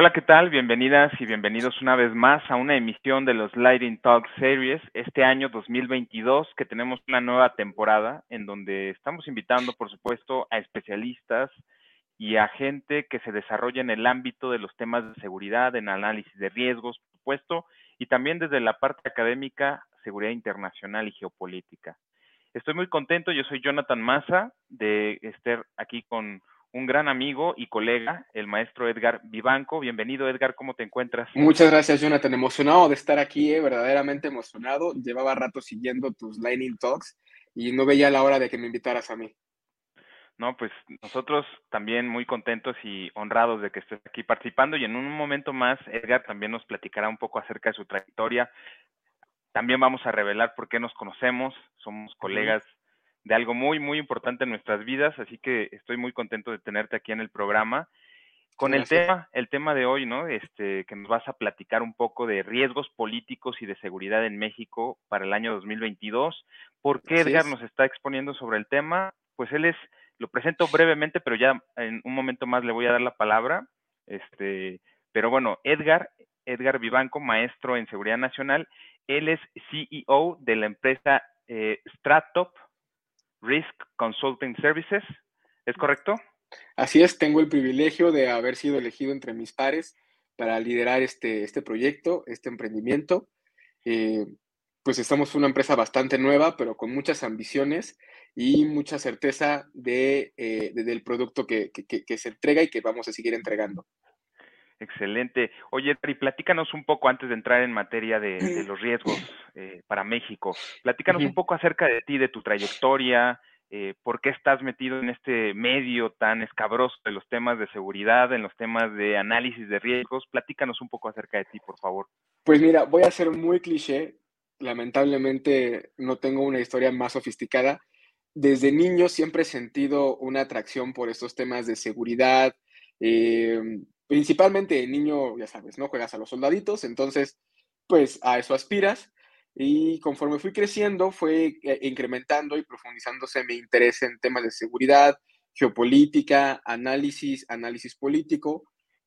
Hola, ¿qué tal? Bienvenidas y bienvenidos una vez más a una emisión de los Lighting Talk Series este año 2022 que tenemos una nueva temporada en donde estamos invitando, por supuesto, a especialistas y a gente que se desarrolla en el ámbito de los temas de seguridad, en análisis de riesgos, por supuesto, y también desde la parte académica, seguridad internacional y geopolítica. Estoy muy contento, yo soy Jonathan Massa de estar aquí con un gran amigo y colega, el maestro Edgar Vivanco. Bienvenido, Edgar, ¿cómo te encuentras? Muchas gracias, Jonathan. Emocionado de estar aquí, eh, verdaderamente emocionado. Llevaba rato siguiendo tus Lightning Talks y no veía la hora de que me invitaras a mí. No, pues nosotros también muy contentos y honrados de que estés aquí participando y en un momento más Edgar también nos platicará un poco acerca de su trayectoria. También vamos a revelar por qué nos conocemos, somos colegas de algo muy, muy importante en nuestras vidas, así que estoy muy contento de tenerte aquí en el programa. Con el tema, el tema de hoy, ¿no? Este, que nos vas a platicar un poco de riesgos políticos y de seguridad en México para el año 2022. ¿Por qué Edgar nos está exponiendo sobre el tema? Pues él es, lo presento brevemente, pero ya en un momento más le voy a dar la palabra. Este, pero bueno, Edgar, Edgar Vivanco, maestro en seguridad nacional, él es CEO de la empresa eh, Stratop Risk Consulting Services. ¿Es correcto? Así es, tengo el privilegio de haber sido elegido entre mis pares para liderar este, este proyecto, este emprendimiento. Eh, pues estamos una empresa bastante nueva, pero con muchas ambiciones y mucha certeza de, eh, del producto que, se entrega y que vamos a seguir entregando. Excelente. Oye, Tri, platícanos un poco antes de entrar en materia de, los riesgos eh, para México. Platícanos un poco acerca de ti, de tu trayectoria, eh, por qué estás metido en este medio tan escabroso de los temas de seguridad, en los temas de análisis de riesgos. Platícanos un poco acerca de ti, por favor. Pues mira, voy a ser muy cliché. Lamentablemente no tengo una historia más sofisticada. Desde niño siempre he sentido una atracción por estos temas de seguridad, eh, principalmente niño, ya sabes, ¿no? Juegas a los soldaditos, entonces, pues a eso aspiras. Y conforme fui creciendo, fue eh, incrementando y profundizándose mi interés en temas de seguridad, geopolítica, análisis, análisis político,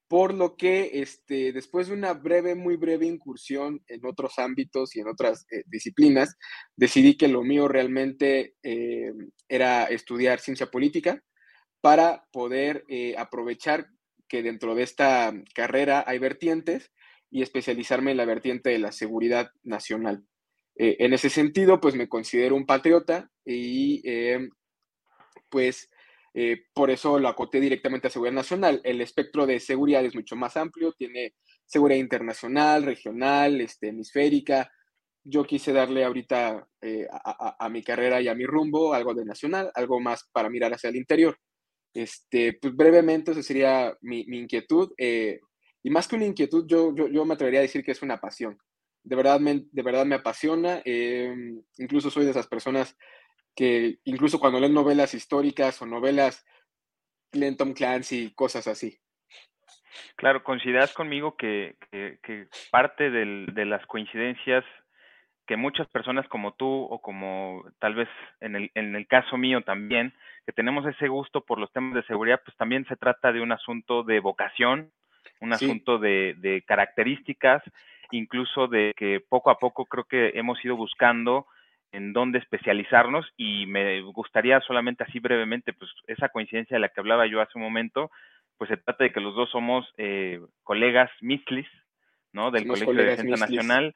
por lo que este, después de una breve, muy breve incursión en otros ámbitos y en otras eh, disciplinas, decidí que lo mío realmente eh, era estudiar ciencia política para poder aprovechar que dentro de esta carrera hay vertientes y especializarme en la vertiente de la seguridad nacional. Eh, en ese sentido, pues me considero un patriota y eh, pues eh, por eso lo acoté directamente a seguridad nacional. El espectro de seguridad es mucho más amplio, tiene seguridad internacional, regional, este, hemisférica. Yo quise darle ahorita a, a, mi carrera y a mi rumbo algo de nacional, algo más para mirar hacia el interior. Este, pues brevemente, esa sería mi, inquietud. Eh, y más que una inquietud, yo, yo, me atrevería a decir que es una pasión. De verdad me, de verdad me apasiona. Em, incluso soy de esas personas que, incluso cuando leen novelas históricas o novelas, leen Tom Clancy, cosas así. Claro, coincidas conmigo que, que, parte de las coincidencias que muchas personas como tú o como tal vez en el, en el caso mío también, que tenemos ese gusto por los temas de seguridad, pues también se trata de un asunto de vocación, un asunto de, de, características, incluso de que poco a poco creo que hemos ido buscando en dónde especializarnos y me gustaría solamente así brevemente, pues esa coincidencia de la que hablaba yo hace un momento, pues se trata de que los dos somos eh, colegas MISLIS, ¿no? Del Colegio de Defensa Nacional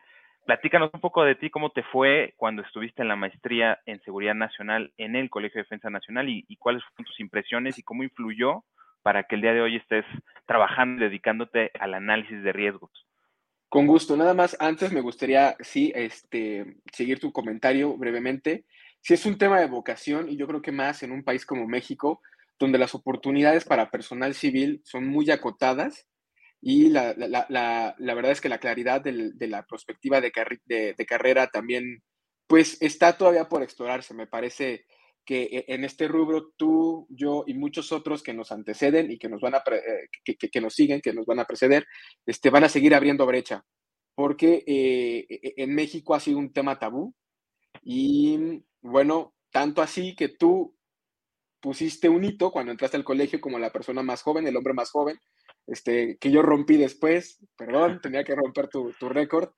Platícanos un poco de ti, cómo te fue cuando estuviste en la maestría en Seguridad Nacional en el Colegio de Defensa Nacional y, cuáles fueron tus impresiones y cómo influyó para que el día de hoy estés trabajando dedicándote al análisis de riesgos. Con gusto. Nada más, antes me gustaría, sí, este, seguir tu comentario brevemente. Si es un tema de vocación, y yo creo que más en un país como México, donde las oportunidades para personal civil son muy acotadas, y la, la, la, la, verdad es que la claridad de la perspectiva de, de, carrera también, pues está todavía por explorarse. Me parece que e, en este rubro tú, yo y muchos otros que nos anteceden y que nos van a eh, que, que, nos siguen, que nos van a preceder, este, van a seguir abriendo brecha. Porque eh, e, e, en México ha sido un tema tabú y bueno, tanto así que tú pusiste un hito cuando entraste al colegio como la persona más joven, el hombre más joven, este, que yo rompí después, perdón, tenía que romper tu, tu récord.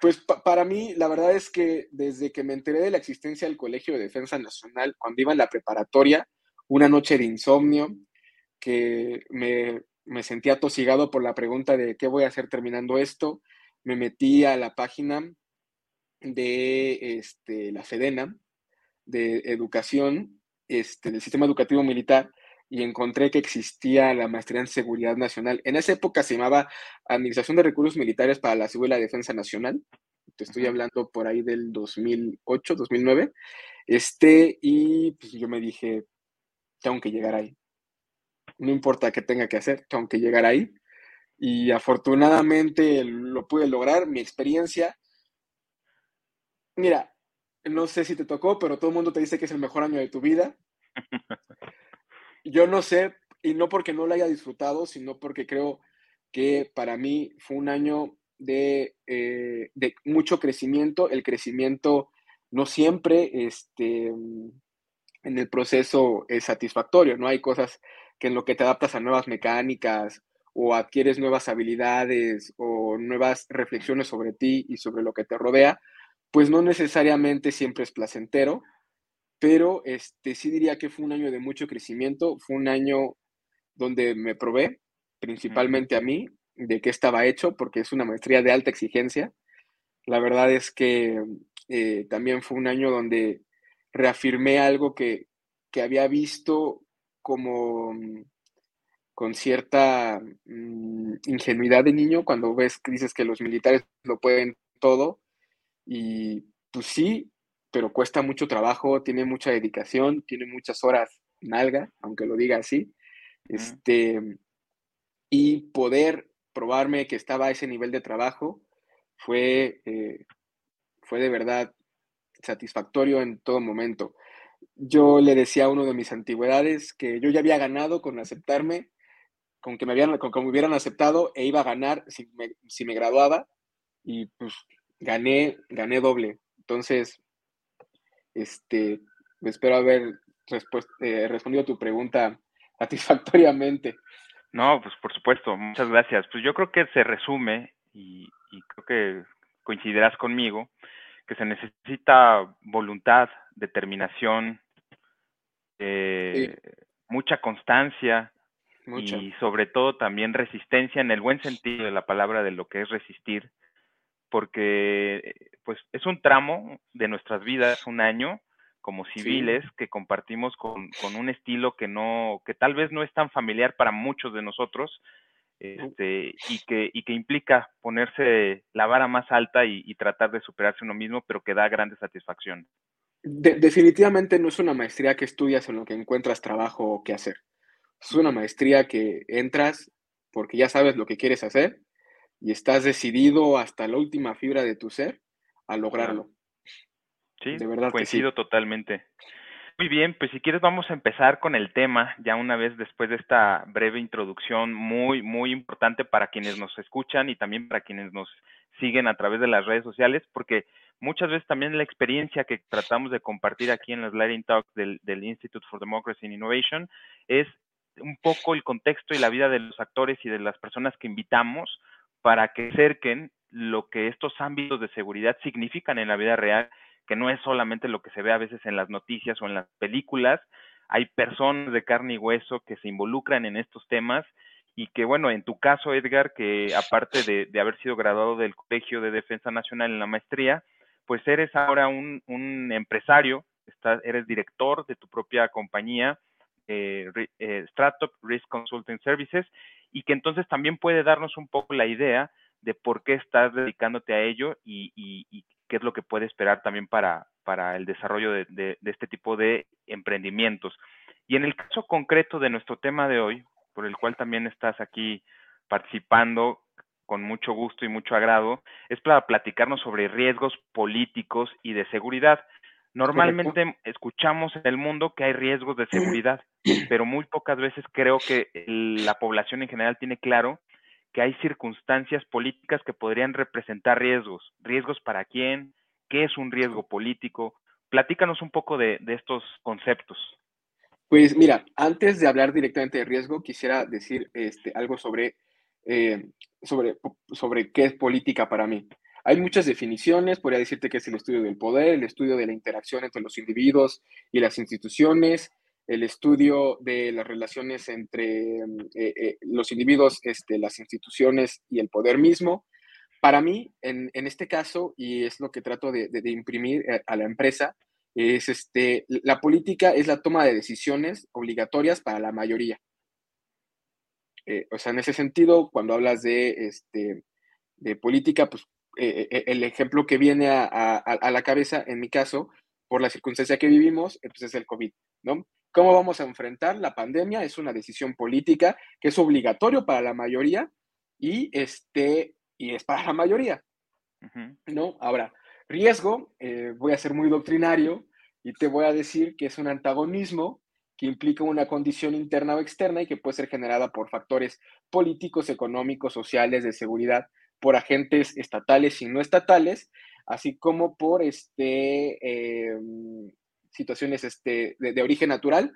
Pues para mí, la verdad es que desde que me enteré de la existencia del Colegio de Defensa Nacional, cuando iba en la preparatoria, una noche de insomnio, que me, me sentía tosigado por la pregunta de qué voy a hacer terminando esto, me metí a la página de este, la FEDENA, de educación, este, del sistema educativo militar, y encontré que existía la maestría en seguridad nacional. En esa época se llamaba Administración de Recursos Militares para la Seguridad y la Defensa Nacional. Te estoy hablando por ahí del 2008, 2009. Este, y pues yo me dije, tengo que llegar ahí. No importa qué tenga que hacer, tengo que llegar ahí. Y afortunadamente lo pude lograr. Mi experiencia, mira, no sé si te tocó, pero todo el mundo te dice que es el mejor año de tu vida. Yo no sé, y no porque no lo haya disfrutado, sino porque creo que para mí fue un año de, eh, de mucho crecimiento. El crecimiento no siempre este, en el proceso es satisfactorio, ¿no? Hay cosas que en lo que te adaptas a nuevas mecánicas o adquieres nuevas habilidades o nuevas reflexiones sobre ti y sobre lo que te rodea, pues no necesariamente siempre es placentero, pero este, sí diría que fue un año de mucho crecimiento, fue un año donde me probé, principalmente a mí, de qué estaba hecho, porque es una maestría de alta exigencia. La verdad es que eh, también fue un año donde reafirmé algo que, que había visto como mm, con cierta mm, ingenuidad de niño cuando ves que dices que los militares lo pueden todo y pues sí, pero cuesta mucho trabajo, tiene mucha dedicación, tiene muchas horas nalga, aunque lo diga así. Este, y poder probarme que estaba a ese nivel de trabajo fue, eh, fue de verdad satisfactorio en todo momento. Yo le decía a uno de mis antigüedades que yo ya había ganado con aceptarme, con que me, habían, con que me hubieran aceptado e iba a ganar si me, si me graduaba y pues gané, gané doble. Entonces, este, espero haber eh, respondido a tu pregunta satisfactoriamente. No, pues por supuesto, muchas gracias. Pues yo creo que se resume y, creo que coincidirás conmigo que se necesita voluntad, determinación, eh, mucha constancia y sobre todo también resistencia en el buen sentido de la palabra de lo que es resistir, porque pues es un tramo de nuestras vidas, un año como civiles que compartimos con, un estilo que no, que tal vez no es tan familiar para muchos de nosotros, este, y, que, y que implica ponerse la vara más alta y, tratar de superarse uno mismo, pero que da grande satisfacción. definitivamente no es una maestría que estudias en lo que encuentras trabajo o qué hacer. Es una maestría que entras porque ya sabes lo que quieres hacer y estás decidido hasta la última fibra de tu ser a lograrlo. Sí, de verdad coincido totalmente. Muy bien, pues si quieres vamos a empezar con el tema, ya una vez después de esta breve introducción muy, muy importante para quienes nos escuchan y también para quienes nos siguen a través de las redes sociales, porque muchas veces también la experiencia que tratamos de compartir aquí en los Lighting Talks del, del Institute for Democracy and Innovation es un poco el contexto y la vida de los actores y de las personas que invitamos para que acerquen lo que estos ámbitos de seguridad significan en la vida real, que no es solamente lo que se ve a veces en las noticias o en las películas, hay personas de carne y hueso que se involucran en estos temas y que, bueno, en tu caso, Edgar, que aparte de, haber sido graduado del Colegio de Defensa Nacional en la maestría, pues eres ahora un, empresario, eres director de tu propia compañía, eh, eh Risk Consulting Services, y que entonces también puede darnos un poco la idea de por qué estás dedicándote a ello y, qué es lo que puede esperar también para, para el desarrollo de, este tipo de emprendimientos. Y en el caso concreto de nuestro tema de hoy, por el cual también estás aquí participando con mucho gusto y mucho agrado, es para platicarnos sobre riesgos políticos y de seguridad. Normalmente escuchamos en el mundo que hay riesgos de seguridad, pero muy pocas veces creo que la población en general tiene claro que hay circunstancias políticas que podrían representar riesgos. ¿Riesgos para quién? ¿Qué es un riesgo político? Platícanos un poco de, estos conceptos. Pues mira, antes de hablar directamente de riesgo, quisiera decir este, algo sobre eh, sobre, sobre qué es política para mí. Hay muchas definiciones, podría decirte que es el estudio del poder, el estudio de la interacción entre los individuos y las instituciones, el estudio de las relaciones entre eh, eh, los individuos, este, las instituciones y el poder mismo. Para mí, en, este caso, y es lo que trato de, imprimir a la empresa, es este, la política es la toma de decisiones obligatorias para la mayoría. Eh, o sea, en ese sentido, cuando hablas de, este, de política, pues eh, eh, el ejemplo que viene a, la cabeza, en mi caso, por la circunstancia que vivimos, pues es el COVID, ¿no? ¿Cómo vamos a enfrentar la pandemia? Es una decisión política que es obligatorio para la mayoría y, este, y es para la mayoría, ¿no? Ahora, riesgo, voy a ser muy doctrinario y te voy a decir que es un antagonismo que implica una condición interna o externa y que puede ser generada por factores políticos, económicos, sociales, de seguridad, por agentes estatales y no estatales, así como por este, em, situaciones este, de, origen natural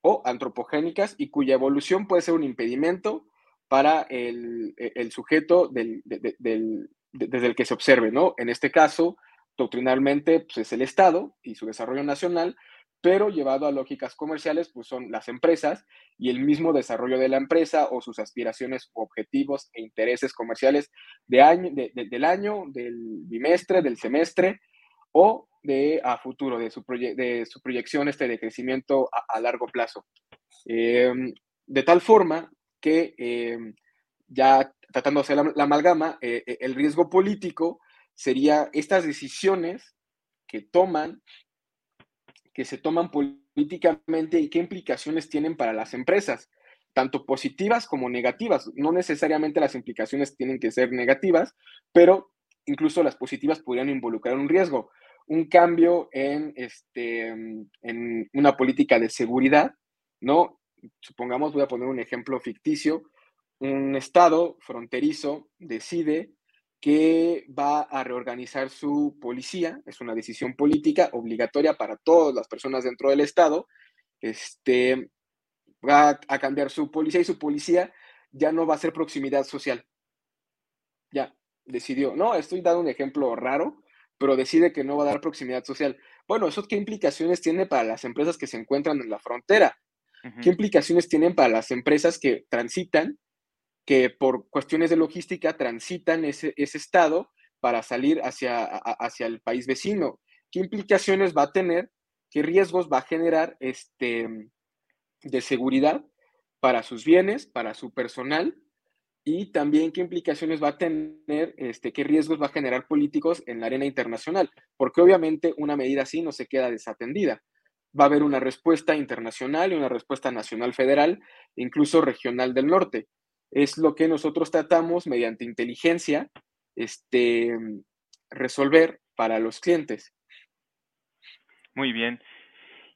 o antropogénicas y cuya evolución puede ser un impedimento para el, e, sujeto desde el que se observe, ¿no? En este caso, doctrinalmente, pues, es el Estado y su desarrollo nacional, pero llevado a lógicas comerciales, pues son las empresas y el mismo desarrollo de la empresa o sus aspiraciones, objetivos e intereses comerciales de año, del año, del bimestre, del semestre o de a futuro, de su, de su proyección este, de crecimiento a, largo plazo. Em, de tal forma que em, ya tratando de hacer la, amalgama, eh, eh, el riesgo político sería estas decisiones que toman que se toman políticamente y qué implicaciones tienen para las empresas, tanto positivas como negativas. No necesariamente las implicaciones tienen que ser negativas, pero incluso las positivas podrían involucrar un riesgo. Un cambio en, este, en una política de seguridad, ¿no? Supongamos, voy a poner un ejemplo ficticio, un estado fronterizo decide que va a reorganizar su policía, es una decisión política obligatoria para todas las personas dentro del Estado, este, va a cambiar su policía y su policía ya no va a ser proximidad social. Ya, decidió, no, estoy dando un ejemplo raro, pero decide que no va a dar proximidad social. Bueno, ¿eso qué implicaciones tiene para las empresas que se encuentran en la frontera? ¿Qué implicaciones tienen para las empresas que transitan que por cuestiones de logística transitan ese, estado para salir hacia, hacia el país vecino. ¿Qué implicaciones va a tener? ¿Qué riesgos va a generar este, de seguridad para sus bienes, para su personal? Y también qué implicaciones va a tener, este, qué riesgos va a generar políticos en la arena internacional, porque obviamente una medida así no se queda desatendida. Va a haber una respuesta internacional y una respuesta nacional federal, incluso regional del norte es lo que nosotros tratamos mediante inteligencia este, resolver para los clientes. Muy bien.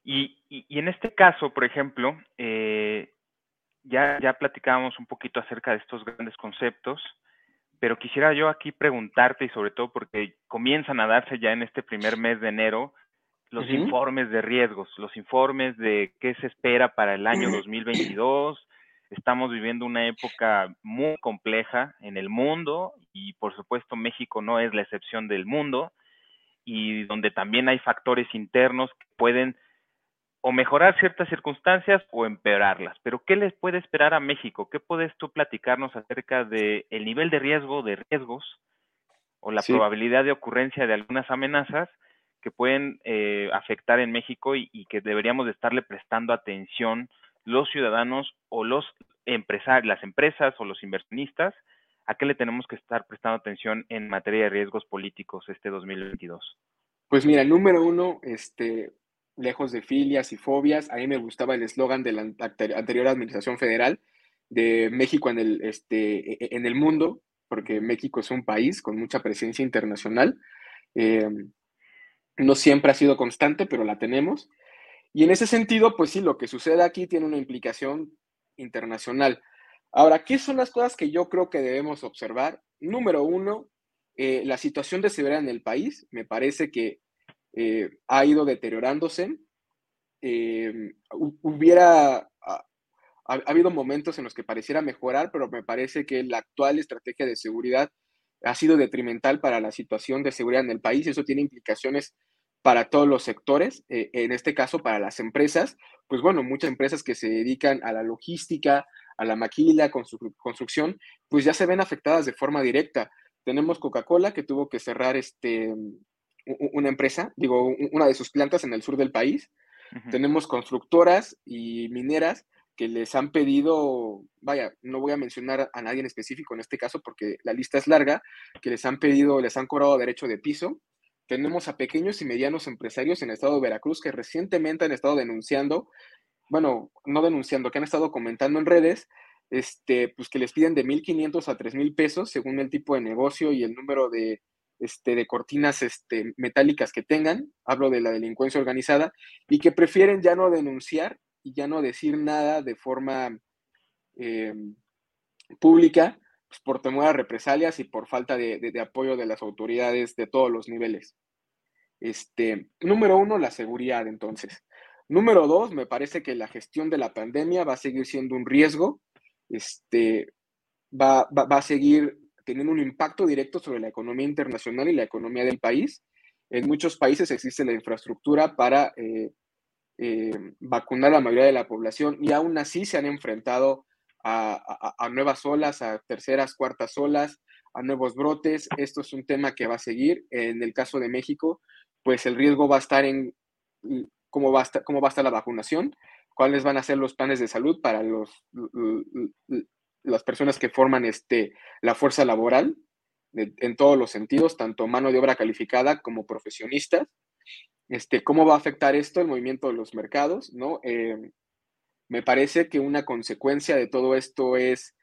Y, en este caso, por ejemplo, eh, ya, ya platicábamos un poquito acerca de estos grandes conceptos, pero quisiera yo aquí preguntarte, y sobre todo porque comienzan a darse ya en este primer mes de enero, los informes de riesgos, los informes de qué se espera para el año 2022, Estamos viviendo una época muy compleja en el mundo y por supuesto México no es la excepción del mundo y donde también hay factores internos que pueden o mejorar ciertas circunstancias o empeorarlas. Pero ¿qué les puede esperar a México? ¿Qué puedes tú platicarnos acerca del el nivel de riesgo, de riesgos o la probabilidad de ocurrencia de algunas amenazas que pueden eh, afectar en México y, y, que deberíamos de estarle prestando atención los ciudadanos o los empresarios, las empresas o los inversionistas, ¿a qué le tenemos que estar prestando atención en materia de riesgos políticos este 2022? Pues mira, número uno, este, lejos de filias y fobias, a mí me gustaba el eslogan de la anterior administración federal de México en el, este, e-, en el mundo, porque México es un país con mucha presencia internacional. Em, no siempre ha sido constante, pero la tenemos. Y en ese sentido, pues sí, lo que sucede aquí tiene una implicación internacional. Ahora, ¿qué son las cosas que yo creo que debemos observar? Número uno, eh, la situación de seguridad en el país me parece que eh, ha ido deteriorándose. Eh, hubiera, ha, habido momentos en los que pareciera mejorar, pero me parece que la actual estrategia de seguridad ha sido detrimental para la situación de seguridad en el país. Eso tiene implicaciones para todos los sectores, eh, en este caso para las empresas, pues bueno, muchas empresas que se dedican a la logística, a la maquila, construcción, pues ya se ven afectadas de forma directa. Tenemos Coca-Cola que tuvo que cerrar este, una empresa, digo, una de sus plantas en el sur del país. Tenemos constructoras y mineras que les han pedido, vaya, no voy a mencionar a nadie en específico en este caso porque la lista es larga, que les han pedido, les han cobrado derecho de piso. Tenemos a pequeños y medianos empresarios en el estado de Veracruz que recientemente han estado denunciando, bueno, no denunciando, que han estado comentando en redes, este, pues que les piden de 1.500 a 3.000 pesos según el tipo de negocio y el número de, este, de cortinas este, metálicas que tengan, hablo de la delincuencia organizada, y que prefieren ya no denunciar y ya no decir nada de forma eh, pública pues, por temor a represalias y por falta de, apoyo de las autoridades de todos los niveles. Este, número uno, la seguridad, entonces. Número dos, me parece que la gestión de la pandemia va a seguir siendo un riesgo, este, va, va a seguir teniendo un impacto directo sobre la economía internacional y la economía del país. En muchos países existe la infraestructura para eh, eh, vacunar a la mayoría de la población y aún así se han enfrentado a, nuevas olas, a terceras, cuartas olas, a nuevos brotes. Esto es un tema que va a seguir. En el caso de México, pues el riesgo va a estar en cómo va a estar, cómo va a estar la vacunación, cuáles van a ser los planes de salud para los, las personas que forman este, la fuerza laboral en todos los sentidos, tanto mano de obra calificada como profesionistas. Este, ¿Cómo va a afectar esto el movimiento de los mercados? ¿no? Eh, me parece que una consecuencia de todo esto es,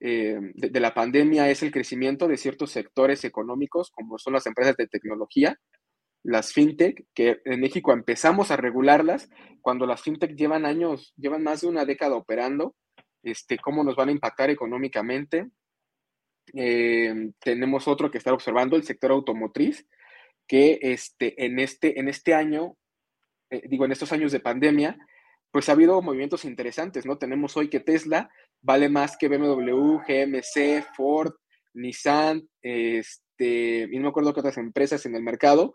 eh, de, la pandemia, es el crecimiento de ciertos sectores económicos, como son las empresas de tecnología, las fintech, que en México empezamos a regularlas cuando las fintech llevan años, llevan más de una década operando este, cómo nos van a impactar económicamente. Eh, tenemos otro que está observando, el sector automotriz, que este, en, este, en este año, eh, digo, en estos años de pandemia, pues ha habido movimientos interesantes, ¿no? Tenemos hoy que Tesla vale más que BMW, GMC, Ford, Nissan, este, y no me acuerdo qué otras empresas en el mercado.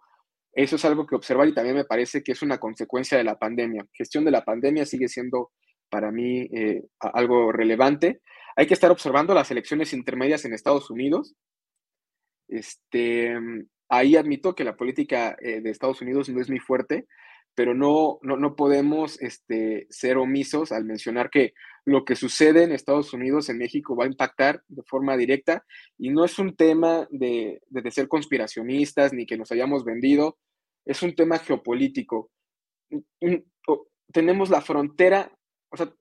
Eso es algo que observar y también me parece que es una consecuencia de la pandemia. Gestión de la pandemia sigue siendo para mí eh, algo relevante. Hay que estar observando las elecciones intermedias en Estados Unidos. Este, ahí admito que la política eh, de Estados Unidos no es muy fuerte, pero no, no, podemos este, ser omisos al mencionar que lo que sucede en Estados Unidos, en México, va a impactar de forma directa y no es un tema de, de ser conspiracionistas ni que nos hayamos vendido, es un tema geopolítico. Tenemos la frontera o sea,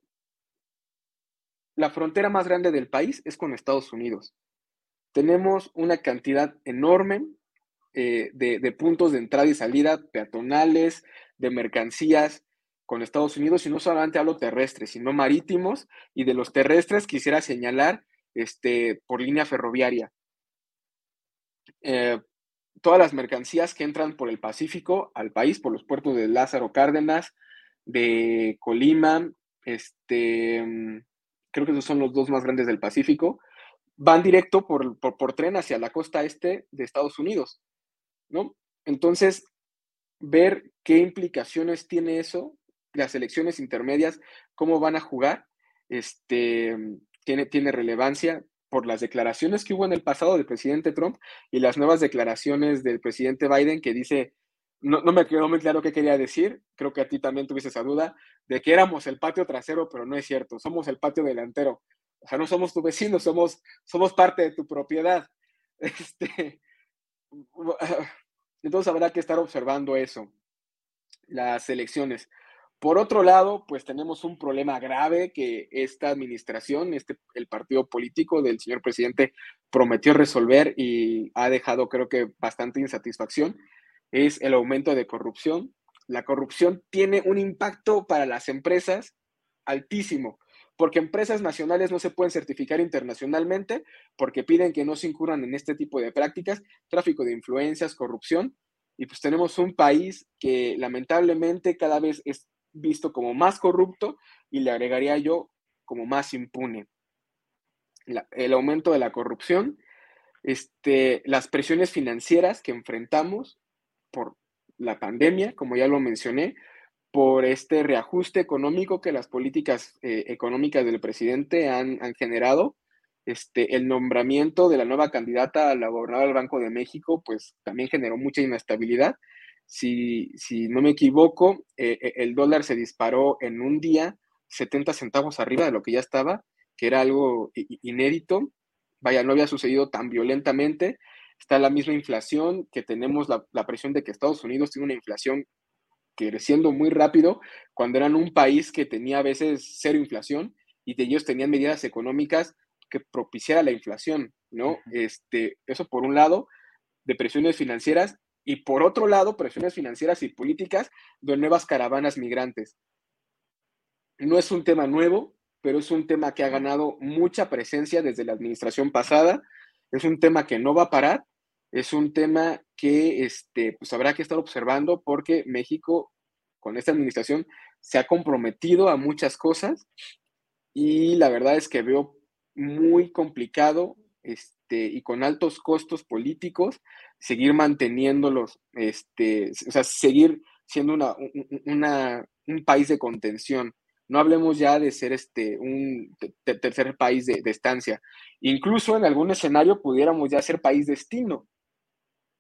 la frontera más grande del país es con Estados Unidos. Tenemos una cantidad enorme eh, de, puntos de entrada y salida peatonales, de mercancías con Estados Unidos, y no solamente hablo terrestres, sino marítimos, y de los terrestres quisiera señalar este, por línea ferroviaria. Eh, todas las mercancías que entran por el Pacífico al país, por los puertos de Lázaro Cárdenas, de Colima, este, mm, creo que esos son los dos más grandes del Pacífico, van directo por, por, tren hacia la costa este de Estados Unidos, ¿no? Entonces, ver qué implicaciones tiene eso, las elecciones intermedias, cómo van a jugar, este, tiene, tiene relevancia por las declaraciones que hubo en el pasado del presidente Trump y las nuevas declaraciones del presidente Biden que dice no, me quedó muy claro qué quería decir, creo que a ti también tuviste esa duda, de que éramos el patio trasero, pero no es cierto, somos el patio delantero. O sea, no somos tu vecino, somos, somos parte de tu propiedad. Este, entonces habrá que estar observando eso, las elecciones. Por otro lado, pues tenemos un problema grave que esta administración, este, el partido político del señor presidente prometió resolver y ha dejado creo que bastante insatisfacción, es el aumento de corrupción. La corrupción tiene un impacto para las empresas altísimo, porque empresas nacionales no se pueden certificar internacionalmente porque piden que no se incurran en este tipo de prácticas, tráfico de influencias, corrupción, y pues tenemos un país que lamentablemente cada vez es visto como más corrupto y le agregaría yo como más impune. el aumento de la corrupción, este, las presiones financieras que enfrentamos por la pandemia, como ya lo mencioné, por este reajuste económico que las políticas eh, económicas del presidente han, han, generado. Este, el nombramiento de la nueva candidata a la gobernadora del Banco de México, pues también generó mucha inestabilidad. Si, si no me equivoco, eh, eh, el dólar se disparó en un día 70 centavos arriba de lo que ya estaba, que era algo inédito. Vaya, no había sucedido tan violentamente. Está la misma inflación, que tenemos la, la presión de que Estados Unidos tiene una inflación creciendo muy rápido, cuando eran un país que tenía a veces cero inflación y ellos tenían medidas económicas que propiciara la inflación, ¿no? Este, eso por un lado, de presiones financieras y por otro lado, presiones financieras y políticas de nuevas caravanas migrantes. No es un tema nuevo, pero es un tema que ha ganado mucha presencia desde la administración pasada. Es un tema que no va a parar. Es un tema que este, pues habrá que estar observando porque México, con esta administración, se ha comprometido a muchas cosas y la verdad es que veo muy complicado este, y con altos costos políticos seguir manteniéndolos, este, o sea, seguir siendo una, un país de contención. No hablemos ya de ser este, un tercer país de, estancia. Incluso en algún escenario pudiéramos ya ser país destino.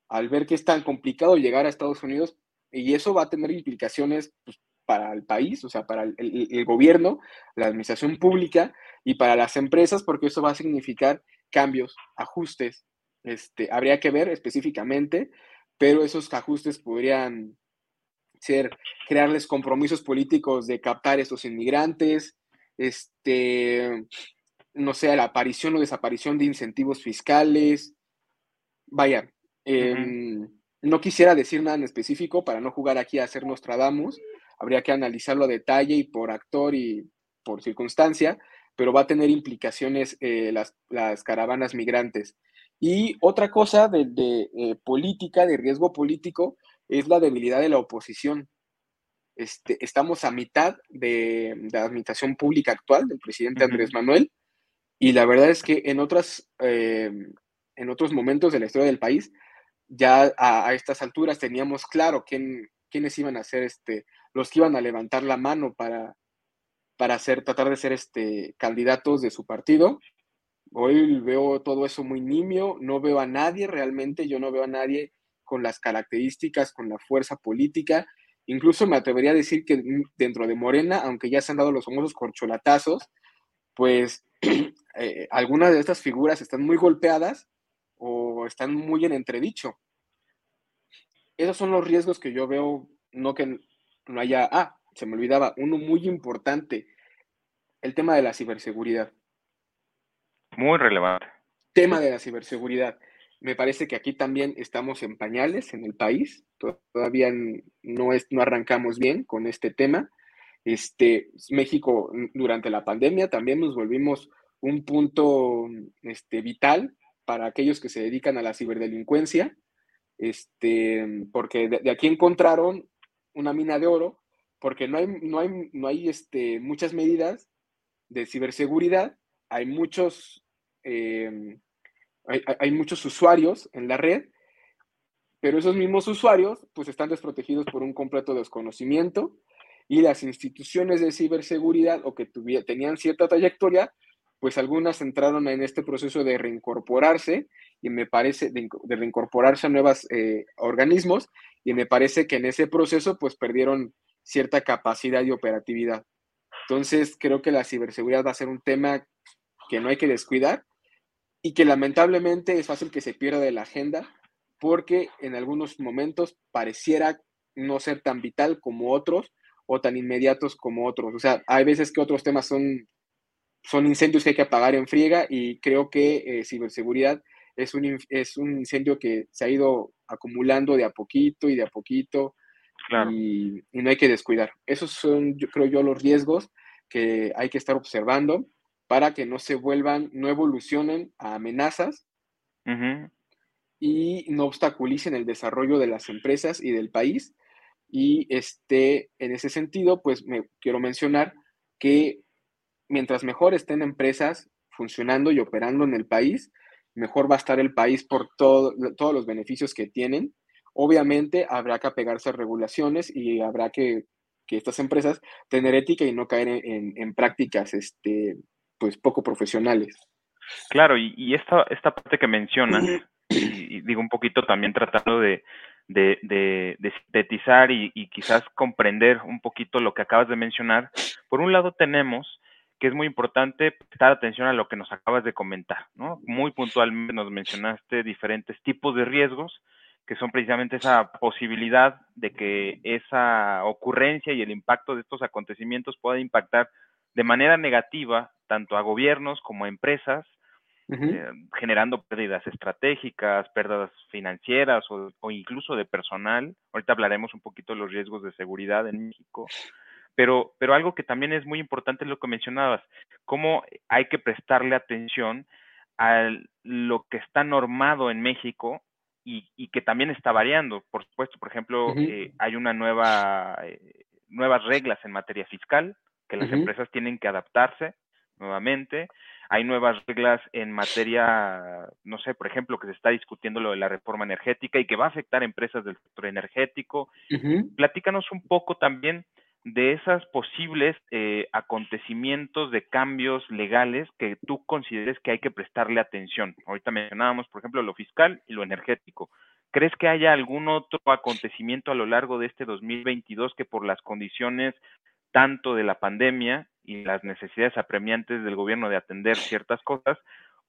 Al ver que es tan complicado llegar a Estados Unidos, y eso va a tener implicaciones pues, para el país, o sea, para el, gobierno, la administración pública y para las empresas, porque eso va a significar cambios, ajustes, este, habría que ver específicamente, pero esos ajustes podrían ser crearles compromisos políticos de captar estos inmigrantes, este, no sé, la aparición o desaparición de incentivos fiscales. Vaya, em, no quisiera decir nada en específico para no jugar aquí a hacer Nostradamus, habría que analizarlo a detalle y por actor y por circunstancia, pero va a tener implicaciones eh, las, las caravanas migrantes. Y otra cosa de, eh, política, de riesgo político, es la debilidad de la oposición. Este, estamos a mitad de, la administración pública actual del presidente Andrés Manuel y la verdad es que en, otras, eh, en otros momentos de la historia del país, ya a, estas alturas teníamos claro quién, quiénes iban a ser este, los que iban a levantar la mano para, para hacer, tratar de ser este, candidatos de su partido Hoy veo todo eso muy nimio, no veo a nadie realmente, yo no veo a nadie con las características, con la fuerza política. Incluso me atrevería a decir que dentro de Morena, aunque ya se han dado los famosos corcholatazos, pues eh, algunas de estas figuras están muy golpeadas o están muy en entredicho. Esos son los riesgos que yo veo, no que no haya, ah, se me olvidaba, uno muy importante, el tema de la ciberseguridad. Muy relevante. Tema de la ciberseguridad. Me parece que aquí también estamos en pañales en el país. Todavía no, es, no arrancamos bien con este tema. Este, México durante la pandemia también nos volvimos un punto este, vital para aquellos que se dedican a la ciberdelincuencia, este, porque de, aquí encontraron una mina de oro, porque no hay, no hay, no hay este, muchas medidas de ciberseguridad, hay muchos Em, hay, muchos usuarios en la red, pero esos mismos usuarios pues están desprotegidos por un completo desconocimiento y las instituciones de ciberseguridad o que tenían cierta trayectoria, pues algunas entraron en este proceso de reincorporarse y me parece, de, reincorporarse a nuevos eh, organismos y me parece que en ese proceso pues perdieron cierta capacidad y operatividad. Entonces creo que la ciberseguridad va a ser un tema que no hay que descuidar y que lamentablemente es fácil que se pierda de la agenda porque en algunos momentos pareciera no ser tan vital como otros o tan inmediatos como otros. O sea, hay veces que otros temas son, son incendios que hay que apagar en friega y creo que eh, ciberseguridad es un, es un incendio que se ha ido acumulando de a poquito y de a poquito y, y, no hay que descuidar. Esos son, yo creo yo, los riesgos que hay que estar observando para que no se vuelvan, no evolucionen a amenazas y no obstaculicen el desarrollo de las empresas y del país. Y este, en ese sentido, pues me quiero mencionar que mientras mejor estén empresas funcionando y operando en el país, mejor va a estar el país por todos los beneficios que tienen. Obviamente habrá que apegarse a regulaciones y habrá que, estas empresas tener ética y no caer en, prácticas este, pues, poco profesionales. Claro, y, esta, esta parte que mencionas, y, digo un poquito también tratando de, sintetizar y, y, quizás comprender un poquito lo que acabas de mencionar, por un lado tenemos que es muy importante prestar atención a lo que nos acabas de comentar, ¿no? Muy puntualmente nos mencionaste diferentes tipos de riesgos, que son precisamente esa posibilidad de que esa ocurrencia y el impacto de estos acontecimientos pueda impactar de manera negativa tanto a gobiernos como a empresas, eh, generando pérdidas estratégicas, pérdidas financieras o, o, incluso de personal. Ahorita hablaremos un poquito de los riesgos de seguridad en México. Pero, pero algo que también es muy importante es lo que mencionabas, cómo hay que prestarle atención a lo que está normado en México y, y que también está variando. Por supuesto, por ejemplo, eh, hay una nueva, eh, nuevas reglas en materia fiscal que las empresas tienen que adaptarse nuevamente. Hay nuevas reglas en materia, no sé, por ejemplo, que se está discutiendo lo de la reforma energética y que va a afectar empresas del sector energético. Platícanos un poco también de esos posibles eh, acontecimientos de cambios legales que tú consideres que hay que prestarle atención. Ahorita mencionábamos, por ejemplo, lo fiscal y lo energético. ¿Crees que haya algún otro acontecimiento a lo largo de este 2022 que por las condiciones tanto de la pandemia y las necesidades apremiantes del gobierno de atender ciertas cosas,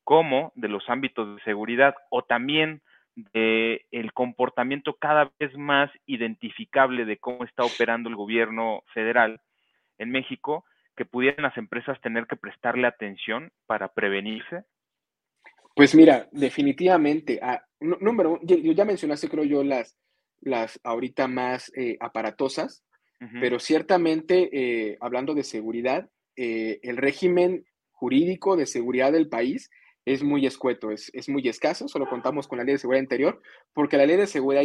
como de los ámbitos de seguridad o también de el comportamiento cada vez más identificable de cómo está operando el gobierno federal en México, que pudieran las empresas tener que prestarle atención para prevenirse? Pues mira, definitivamente, ah, número yo, ya mencionaste, creo yo, las, las ahorita más eh, aparatosas, pero ciertamente, eh, hablando de seguridad, eh, el régimen jurídico de seguridad del país es muy escueto, es, muy escaso, solo contamos con la ley de seguridad interior, porque la ley de seguridad,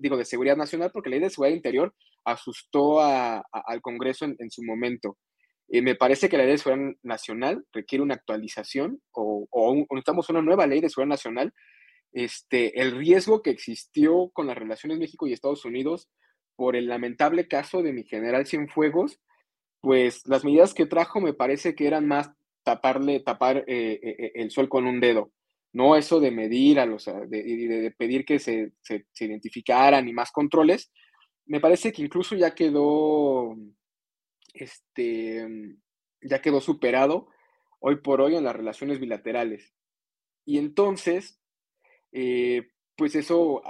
digo, de seguridad nacional, porque la ley de seguridad interior asustó al Congreso en, su momento. Eh, me parece que la ley de seguridad nacional requiere una actualización o, o, necesitamos una nueva ley de seguridad nacional. Este, el riesgo que existió con las relaciones México y Estados Unidos por el lamentable caso de mi general Cienfuegos, pues las medidas que trajo me parece que eran más taparle, tapar eh, eh, eh, el sol con un dedo. No eso de medir, a los, pedir que se, se, identificaran y más controles. Me parece que incluso ya quedó, este, ya quedó superado hoy por hoy en las relaciones bilaterales. Y entonces, pues eso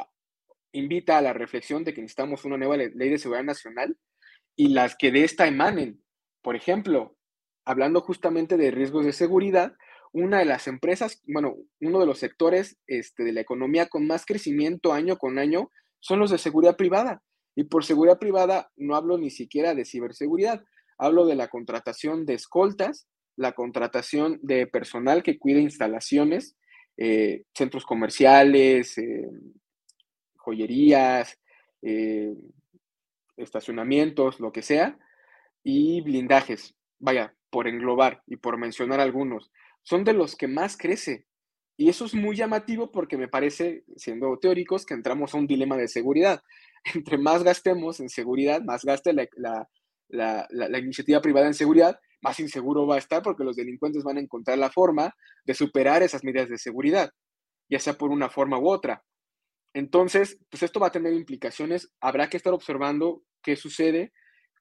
invita a la reflexión de que necesitamos una nueva ley de seguridad nacional y las que de esta emanen. Por ejemplo, hablando justamente de riesgos de seguridad, una de las empresas, bueno, uno de los sectores este, de la economía con más crecimiento año con año son los de seguridad privada. Y por seguridad privada no hablo ni siquiera de ciberseguridad, hablo de la contratación de escoltas, la contratación de personal que cuide instalaciones, eh, centros comerciales, eh, joyerías, eh, estacionamientos, lo que sea, y blindajes. Vaya, por englobar y por mencionar algunos, son de los que más crece. Y eso es muy llamativo porque me parece, siendo teóricos, que entramos a un dilema de seguridad. Entre más gastemos en seguridad, más gaste la, la, iniciativa privada en seguridad, más inseguro va a estar porque los delincuentes van a encontrar la forma de superar esas medidas de seguridad, ya sea por una forma u otra. Entonces, pues esto va a tener implicaciones. Habrá que estar observando qué sucede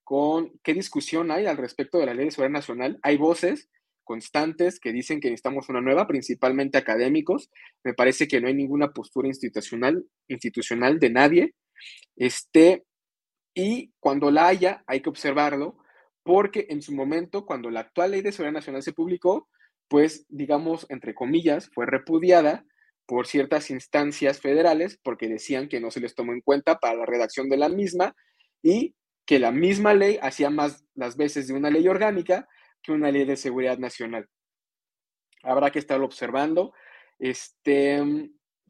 con qué discusión hay al respecto de la ley de seguridad nacional. Hay voces constantes que dicen que necesitamos una nueva, principalmente académicos. Me parece que no hay ninguna postura institucional, institucional de nadie. Este, y cuando la haya, hay que observarlo, porque en su momento, cuando la actual ley de seguridad nacional se publicó, pues, digamos, entre comillas, fue repudiada por ciertas instancias federales porque decían que no se les tomó en cuenta para la redacción de la misma y que la misma ley hacía más las veces de una ley orgánica que una ley de seguridad nacional. Habrá que estarlo observando. Este,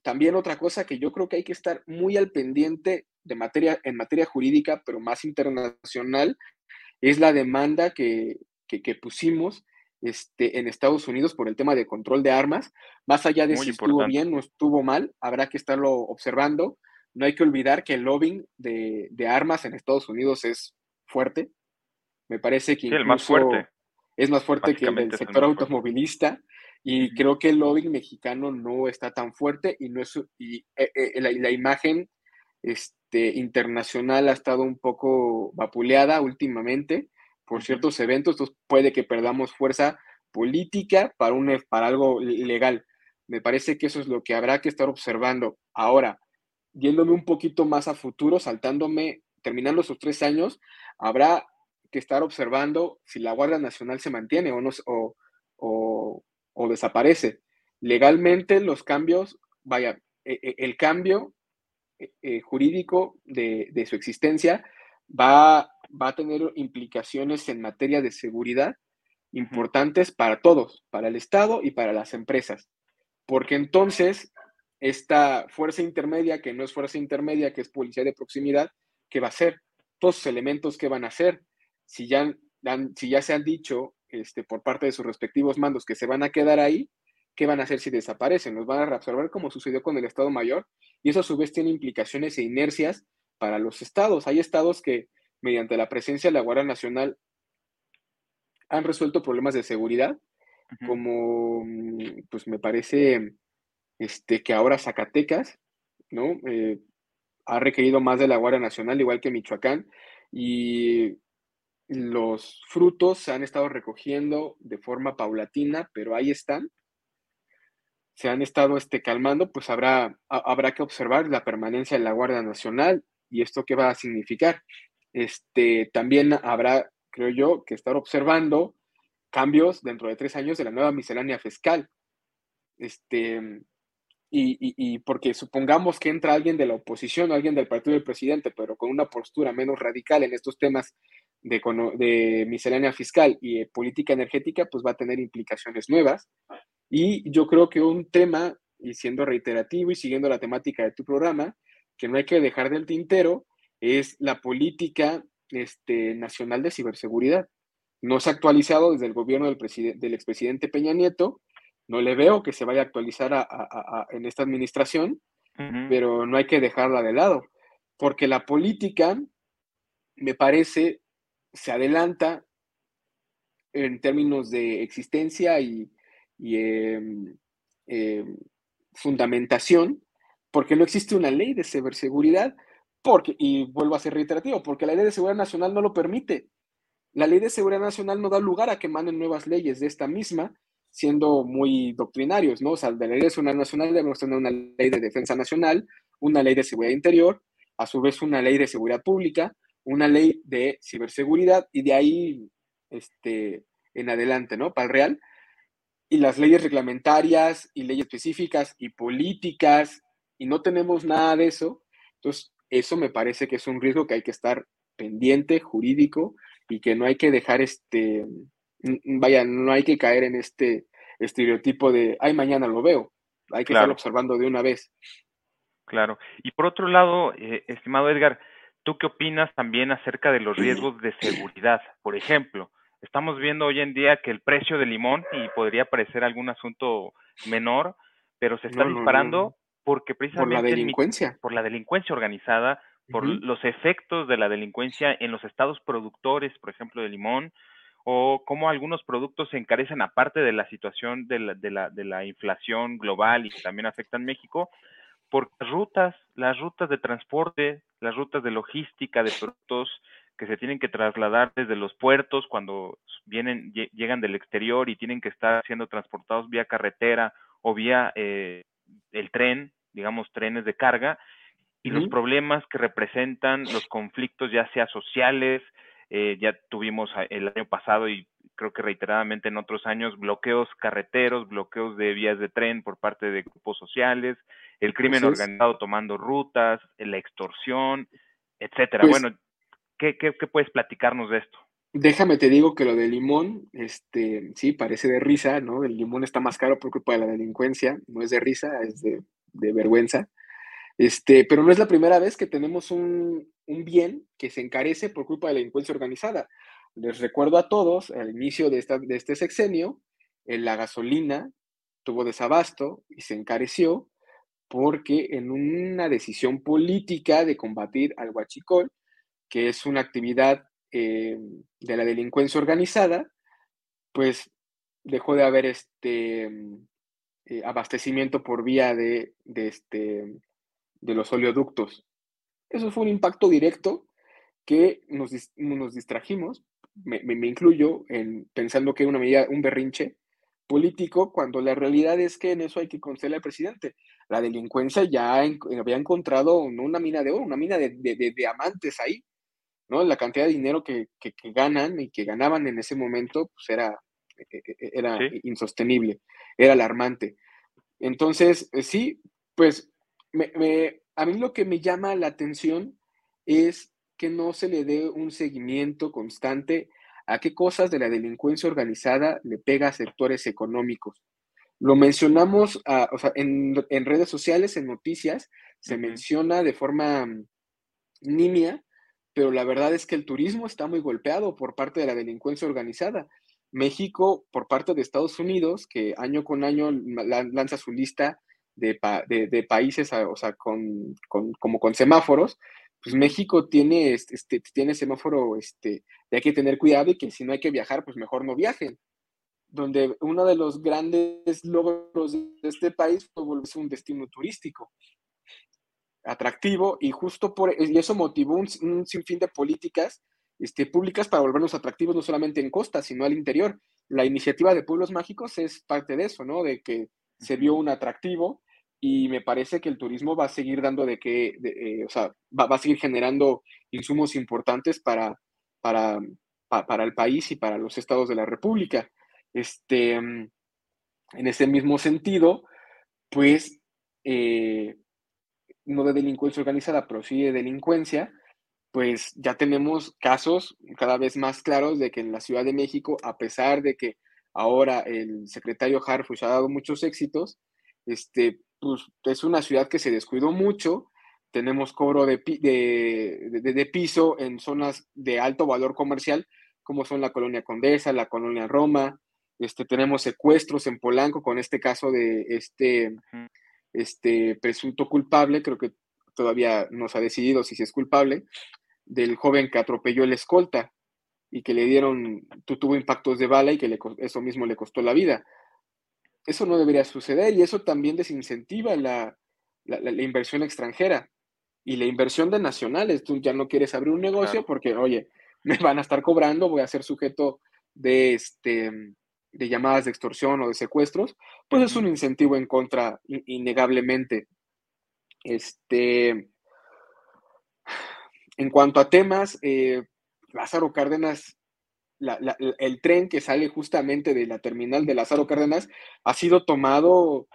también otra cosa que yo creo que hay que estar muy al pendiente de materia, en materia jurídica, pero más internacional, es la demanda que, que, pusimos este, en Estados Unidos por el tema de control de armas, más allá de si estuvo bien o estuvo mal, habrá que estarlo observando. No hay que olvidar que el lobbying de, armas en Estados Unidos es fuerte. Me parece que el más fuerte. es más fuerte que el del sector automovilista. Y creo que el lobbying mexicano no está tan fuerte y no es y, eh, eh, la, imagen este, internacional ha estado un poco vapuleada últimamente por ciertos eventos, entonces puede que perdamos fuerza política para, un, para algo legal. Me parece que eso es lo que habrá que estar observando. Ahora, yéndome un poquito más a futuro, saltándome, terminando esos tres años, habrá que estar observando si la Guardia Nacional se mantiene o, no, o, o desaparece. Legalmente los cambios, vaya, e, e, el cambio e, jurídico de, su existencia va, va, a tener implicaciones en materia de seguridad importantes para todos, para el Estado y para las empresas. Porque entonces, esta fuerza intermedia, que no es fuerza intermedia, que es policía de proximidad, ¿qué va a hacer? Todos los elementos que van a hacer. Si ya, si ya se han dicho este, por parte de sus respectivos mandos que se van a quedar ahí, ¿qué van a hacer si desaparecen? Los van a reabsorber como sucedió con el Estado Mayor y eso a su vez tiene implicaciones e inercias para los estados. Hay estados que mediante la presencia de la Guardia Nacional han resuelto problemas de seguridad, como pues me parece este, que ahora Zacatecas, ¿no? Eh, ha requerido más de la Guardia Nacional, igual que Michoacán, y los frutos se han estado recogiendo de forma paulatina, pero ahí están. Se han estado este, calmando, pues habrá, habrá que observar la permanencia de la Guardia Nacional y esto qué va a significar. Este, también habrá, creo yo, que estar observando cambios dentro de tres años de la nueva miscelánea fiscal. Este, y, y, porque supongamos que entra alguien de la oposición o alguien del partido del presidente, pero con una postura menos radical en estos temas de, miscelánea fiscal y política energética, pues va a tener implicaciones nuevas. Y yo creo que un tema, y siendo reiterativo y siguiendo la temática de tu programa, que no hay que dejar del tintero, es la política este, nacional de ciberseguridad. No se ha actualizado desde el gobierno del, del expresidente Peña Nieto, no le veo que se vaya a actualizar en esta administración, pero no hay que dejarla de lado, porque la política, me parece, se adelanta en términos de existencia y, em, em, fundamentación, porque no existe una ley de ciberseguridad, porque, y vuelvo a ser reiterativo, porque la ley de seguridad nacional no lo permite. La ley de seguridad nacional no da lugar a que manden nuevas leyes de esta misma, siendo muy doctrinarios, ¿no? O sea, de la ley de seguridad nacional debemos tener una ley de defensa nacional, una ley de seguridad interior, a su vez una ley de seguridad pública, una ley de ciberseguridad y de ahí este, en adelante, ¿no? Para el real. Y las leyes reglamentarias y leyes específicas y políticas, y no tenemos nada de eso. Entonces, eso me parece que es un riesgo que hay que estar pendiente, jurídico, y que no hay que dejar este, vaya, no hay que caer en este estereotipo de, ay, mañana lo veo. Hay que estar observando de una vez. Claro. Y por otro lado, eh, estimado Edgar, ¿Tú qué opinas también acerca de los riesgos de seguridad? Por ejemplo, estamos viendo hoy en día que el precio del limón, y podría parecer algún asunto menor, pero se está disparando porque precisamente... Por la delincuencia. por la delincuencia organizada, por los efectos de la delincuencia en los estados productores, por ejemplo, de limón, o cómo algunos productos se encarecen aparte de la situación de la, de la, de la inflación global y que también afecta en México, por rutas, las rutas de transporte, las rutas de logística de productos que se tienen que trasladar desde los puertos cuando vienen, llegan del exterior y tienen que estar siendo transportados vía carretera o vía eh, el tren, digamos trenes de carga, y los problemas que representan los conflictos, ya sea sociales, eh, ya tuvimos el año pasado y creo que reiteradamente en otros años, bloqueos carreteros, bloqueos de vías de tren por parte de grupos sociales, el crimen organizado tomando rutas, la extorsión, etcétera. Pues bueno, ¿qué, puedes platicarnos de esto? Déjame te digo que lo del limón, este, sí, parece de risa, ¿no? El limón está más caro por culpa de la delincuencia, no es de risa, es de, vergüenza. Este, pero no es la primera vez que tenemos un, un, bien que se encarece por culpa de la delincuencia organizada. Les recuerdo a todos, al inicio de, esta, de este sexenio, la gasolina tuvo desabasto y se encareció porque en una decisión política de combatir al huachicol, que es una actividad eh, de la delincuencia organizada, pues dejó de haber este eh, abastecimiento por vía de, este, de los oleoductos. Eso fue un impacto directo que nos, nos distrajimos, me, incluyo, en pensando que era una medida, un berrinche político, cuando la realidad es que en eso hay que concederle al presidente. La delincuencia ya había encontrado una mina de oro, una mina de, diamantes ahí, ¿no? La cantidad de dinero que, que, ganan y que ganaban en ese momento, pues era, e, e, e, era insostenible, era alarmante. Entonces, eh, sí, pues me, me, a mí lo que me llama la atención es que no se le dé un seguimiento constante a qué cosas de la delincuencia organizada le pega a sectores económicos. Lo mencionamos o sea, en, redes sociales, en noticias, se menciona de forma mm, nimia, pero la verdad es que el turismo está muy golpeado por parte de la delincuencia organizada. México, por parte de Estados Unidos, que año con año lanza su lista de, países, o sea, con, como con semáforos, pues México tiene, este, tiene semáforo este, de hay que tener cuidado y que si no hay que viajar, pues mejor no viajen. Donde uno de los grandes logros de este país fue volverse un destino turístico atractivo y justo por eso motivó un, sinfín de políticas este, públicas para volvernos atractivos no solamente en costa, sino al interior. La iniciativa de Pueblos Mágicos es parte de eso, ¿no? De que se vio un atractivo y me parece que el turismo va a seguir dando de que, eh, o sea, va, a seguir generando insumos importantes para, para, para el país y para los estados de la República. Este, en ese mismo sentido, pues, eh, no de delincuencia organizada, pero sí de delincuencia, pues ya tenemos casos cada vez más claros de que en la Ciudad de México, a pesar de que ahora el secretario Harfush ha dado muchos éxitos, este, pues, es una ciudad que se descuidó mucho. Tenemos cobro de, de, piso en zonas de alto valor comercial, como son la colonia Condesa, la colonia Roma. Este, tenemos secuestros en Polanco con este caso de este, este presunto culpable, creo que todavía no se ha decidido si es culpable, del joven que atropelló el escolta y que le dieron, tuvo impactos de bala y que eso mismo le costó la vida. Eso no debería suceder y eso también desincentiva la, inversión extranjera y la inversión de nacionales. Tú ya no quieres abrir un negocio porque, oye, me van a estar cobrando, voy a ser sujeto de, este, de llamadas de extorsión o de secuestros, pues es un incentivo en contra, innegablemente. Este, en cuanto a temas, eh, Lázaro Cárdenas el tren que sale justamente de la terminal de Lázaro Cárdenas ha sido tomado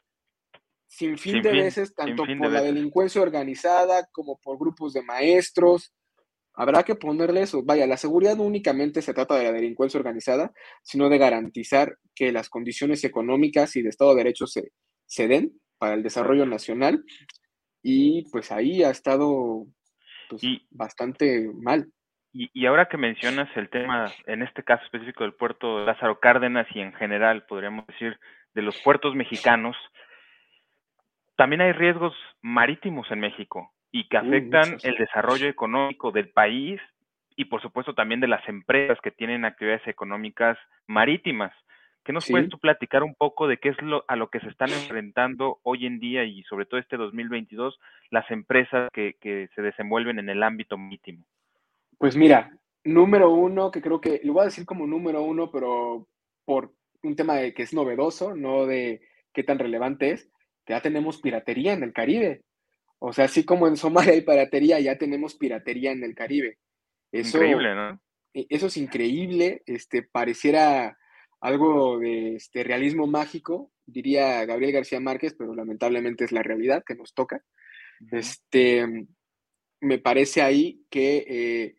sin fin de veces, tanto por la delincuencia organizada como por grupos de maestros. Habrá que ponerle eso. Vaya, la seguridad no únicamente se trata de la delincuencia organizada, sino de garantizar que las condiciones económicas y de Estado de Derecho se, se den para el desarrollo nacional. Y pues ahí ha estado pues, bastante mal. Y, ahora que mencionas el tema, en este caso específico del puerto de Lázaro Cárdenas y en general, podríamos decir, de los puertos mexicanos, también hay riesgos marítimos en México y que afectan el desarrollo económico del país y por supuesto también de las empresas que tienen actividades económicas marítimas. ¿Qué nos puedes tú platicar un poco de qué es lo, a lo que se están enfrentando hoy en día y sobre todo este 2022 las empresas que, que se desenvuelven en el ámbito marítimo? Pues mira, número uno, que creo que, lo voy a decir como número uno, pero por un tema de que es novedoso, no de qué tan relevante es, que ya tenemos piratería en el Caribe. O sea, así como en Somalia hay piratería, ya tenemos piratería en el Caribe. Eso, increíble, ¿no? E, eso es increíble, este, pareciera algo de este, realismo mágico, diría Gabriel García Márquez, pero lamentablemente es la realidad que nos toca. Este, me parece ahí que eh,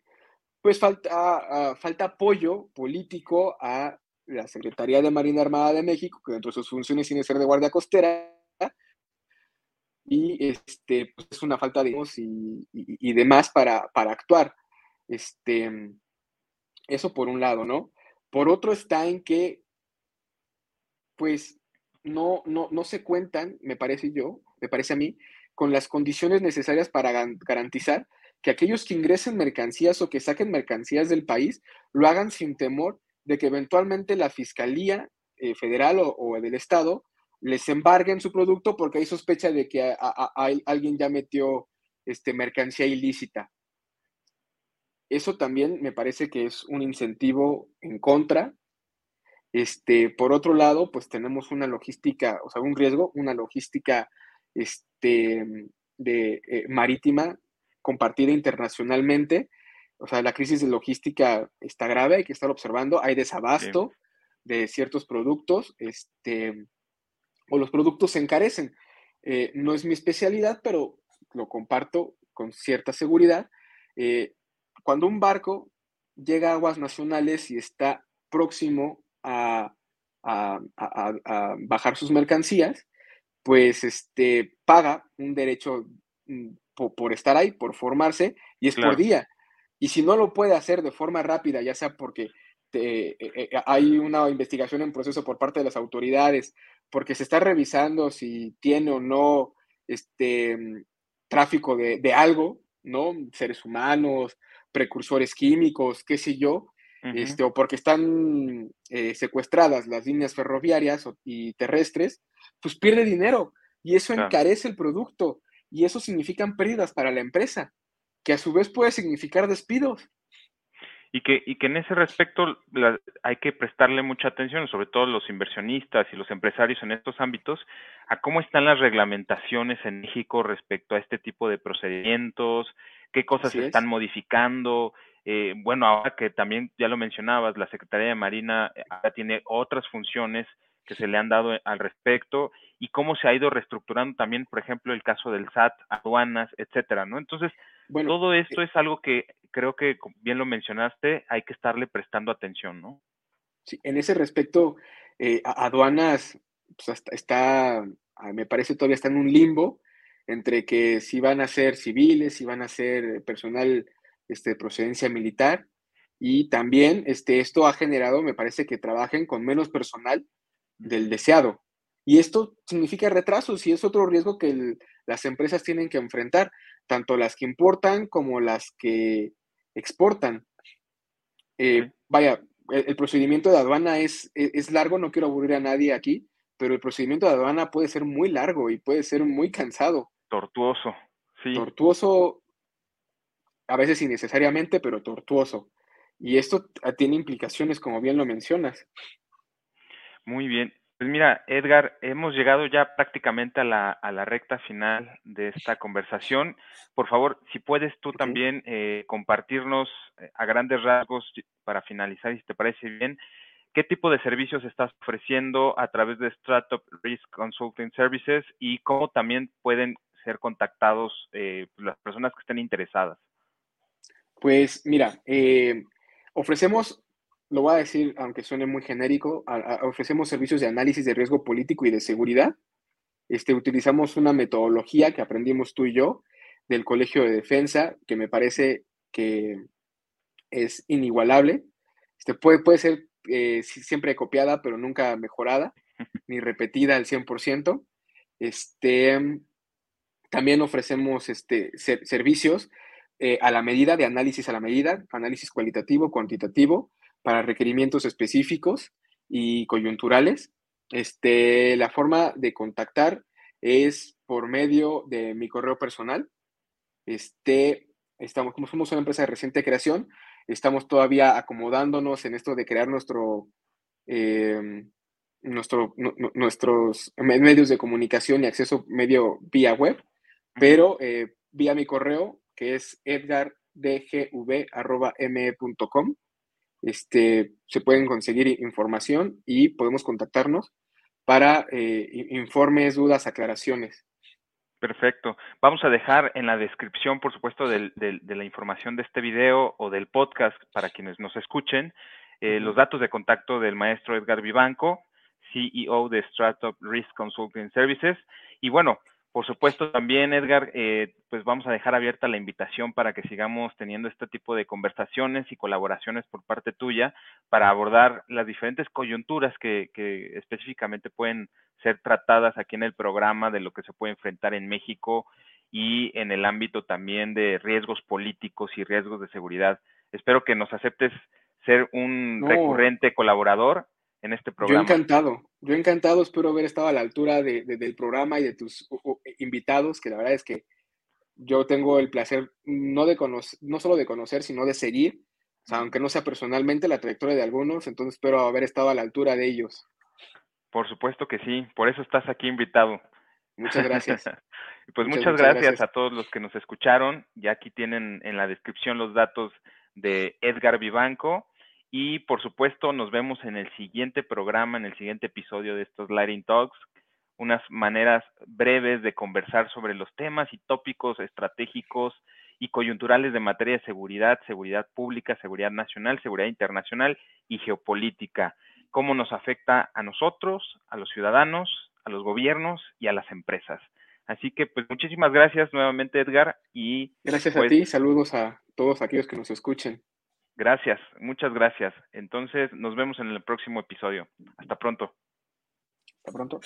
pues falta, ah, falta apoyo político a la Secretaría de Marina Armada de México, que dentro de sus funciones tiene ser de guardia costera, y este, pues es una falta de y, y, demás para, para, actuar. Este, Eso por un lado, ¿no? Por otro está en que, pues, no, no, no se cuentan, me parece yo, me parece a mí, con las condiciones necesarias para garantizar que aquellos que ingresen mercancías o que saquen mercancías del país lo hagan sin temor de que eventualmente la Fiscalía eh, Federal o, del Estado les embarguen su producto porque hay sospecha de que alguien ya metió este, mercancía ilícita. Eso también me parece que es un incentivo en contra. Este, por otro lado, pues tenemos una logística, o sea, un riesgo, una logística este, de, eh, marítima compartida internacionalmente. O sea, la crisis de logística está grave, hay que estar observando. Hay desabasto de ciertos productos, este, o los productos se encarecen. Eh, no es mi especialidad, pero lo comparto con cierta seguridad. Eh, cuando un barco llega a aguas nacionales y está próximo a, bajar sus mercancías, pues este, paga un derecho mm, por, estar ahí, por formarse, y es por día. Y si no lo puede hacer de forma rápida, ya sea porque eh, eh, hay una investigación en proceso por parte de las autoridades, porque se está revisando si tiene o no este, mm, tráfico de, de algo, ¿no? Seres humanos, precursores químicos, qué sé yo, este, o porque están eh, secuestradas las líneas ferroviarias y terrestres, pues pierde dinero y eso encarece el producto y eso significan pérdidas para la empresa, que a su vez puede significar despidos. Y que, y que en ese respecto hay que prestarle mucha atención, sobre todo los inversionistas y los empresarios en estos ámbitos, a cómo están las reglamentaciones en México respecto a este tipo de procedimientos, qué cosas se están modificando. Eh, bueno, ahora que también ya lo mencionabas, la Secretaría de Marina eh, ahora tiene otras funciones que se le han dado al respecto y cómo se ha ido reestructurando también, por ejemplo, el caso del SAT, aduanas, etcétera, ¿no? Entonces, bueno, todo eh, esto es algo que creo que, bien lo mencionaste, hay que estarle prestando atención, ¿no? Sí, en ese respecto, aduanas pues, está, me parece todavía está en un limbo, entre que si van a ser civiles, si van a ser personal este, de procedencia militar, y también este, esto ha generado, me parece, que trabajen con menos personal del deseado. Y esto significa retrasos y es otro riesgo que las empresas tienen que enfrentar, tanto las que importan como las que exportan. Eh, vaya, el, procedimiento de aduana es, e, es, largo, no quiero aburrir a nadie aquí, pero el procedimiento de aduana puede ser muy largo y puede ser muy cansado. Tortuoso, sí. Tortuoso, a veces innecesariamente, pero tortuoso. Y esto tiene implicaciones, como bien lo mencionas. Muy bien. Pues mira, Edgar, hemos llegado ya prácticamente a la, a la recta final de esta conversación. Por favor, si puedes tú también eh, compartirnos eh, a grandes rasgos para finalizar, si te parece bien, qué tipo de servicios estás ofreciendo a través de Startup Risk Consulting Services y cómo también pueden ser contactados eh, las personas que estén interesadas? Pues mira, eh, ofrecemos, lo voy a decir aunque suene muy genérico, ofrecemos servicios de análisis de riesgo político y de seguridad. Este, utilizamos una metodología que aprendimos tú y yo del Colegio de Defensa, que me parece que es inigualable. Este, puede, puede ser eh, siempre copiada, pero nunca mejorada, ni repetida al 100%. Este, también ofrecemos este, servicios eh, a la medida, de análisis a la medida, análisis cualitativo, cuantitativo, para requerimientos específicos y coyunturales. Este, la forma de contactar es por medio de mi correo personal. Este, estamos, como somos una empresa de reciente creación, estamos todavía acomodándonos en esto de crear nuestro, nuestro, nuestros medios de comunicación y acceso medio vía web pero eh, vía mi correo, que es edgardgv.me.com, este, se pueden conseguir información y podemos contactarnos para eh, informes, dudas, aclaraciones. Perfecto. Vamos a dejar en la descripción, por supuesto, de la información de este video o del podcast para quienes nos escuchen, eh, los datos de contacto del maestro Edgar Vivanco, CEO de Startup Risk Consulting Services. Y bueno, Por supuesto, también, Edgar, eh, pues vamos a dejar abierta la invitación para que sigamos teniendo este tipo de conversaciones y colaboraciones por parte tuya para abordar las diferentes coyunturas que, que específicamente pueden ser tratadas aquí en el programa de lo que se puede enfrentar en México y en el ámbito también de riesgos políticos y riesgos de seguridad. Espero que nos aceptes ser un recurrente colaborador en este programa. Yo encantado, yo encantado, espero haber estado a la altura de, del programa y de tus invitados, que la verdad es que yo tengo el placer no, de conocer, no solo de conocer, sino de seguir, aunque no sea personalmente, la trayectoria de algunos, entonces espero haber estado a la altura de ellos. Por supuesto que sí, por eso estás aquí invitado. Muchas gracias. pues muchas, gracias, a todos los que nos escucharon. Ya aquí tienen en la descripción los datos de Edgar Vivanco. Y por supuesto, nos vemos en el siguiente programa, en el siguiente episodio de estos Lighting Talks. Unas maneras breves de conversar sobre los temas y tópicos estratégicos y coyunturales de materia de seguridad, seguridad pública, seguridad nacional, seguridad internacional y geopolítica. Cómo nos afecta a nosotros, a los ciudadanos, a los gobiernos y a las empresas. Así que, pues, muchísimas gracias nuevamente, Edgar. Y gracias a pues ti. Saludos a todos aquellos que nos escuchen. Gracias, muchas gracias. Entonces, nos vemos en el próximo episodio. Hasta pronto. Hasta pronto.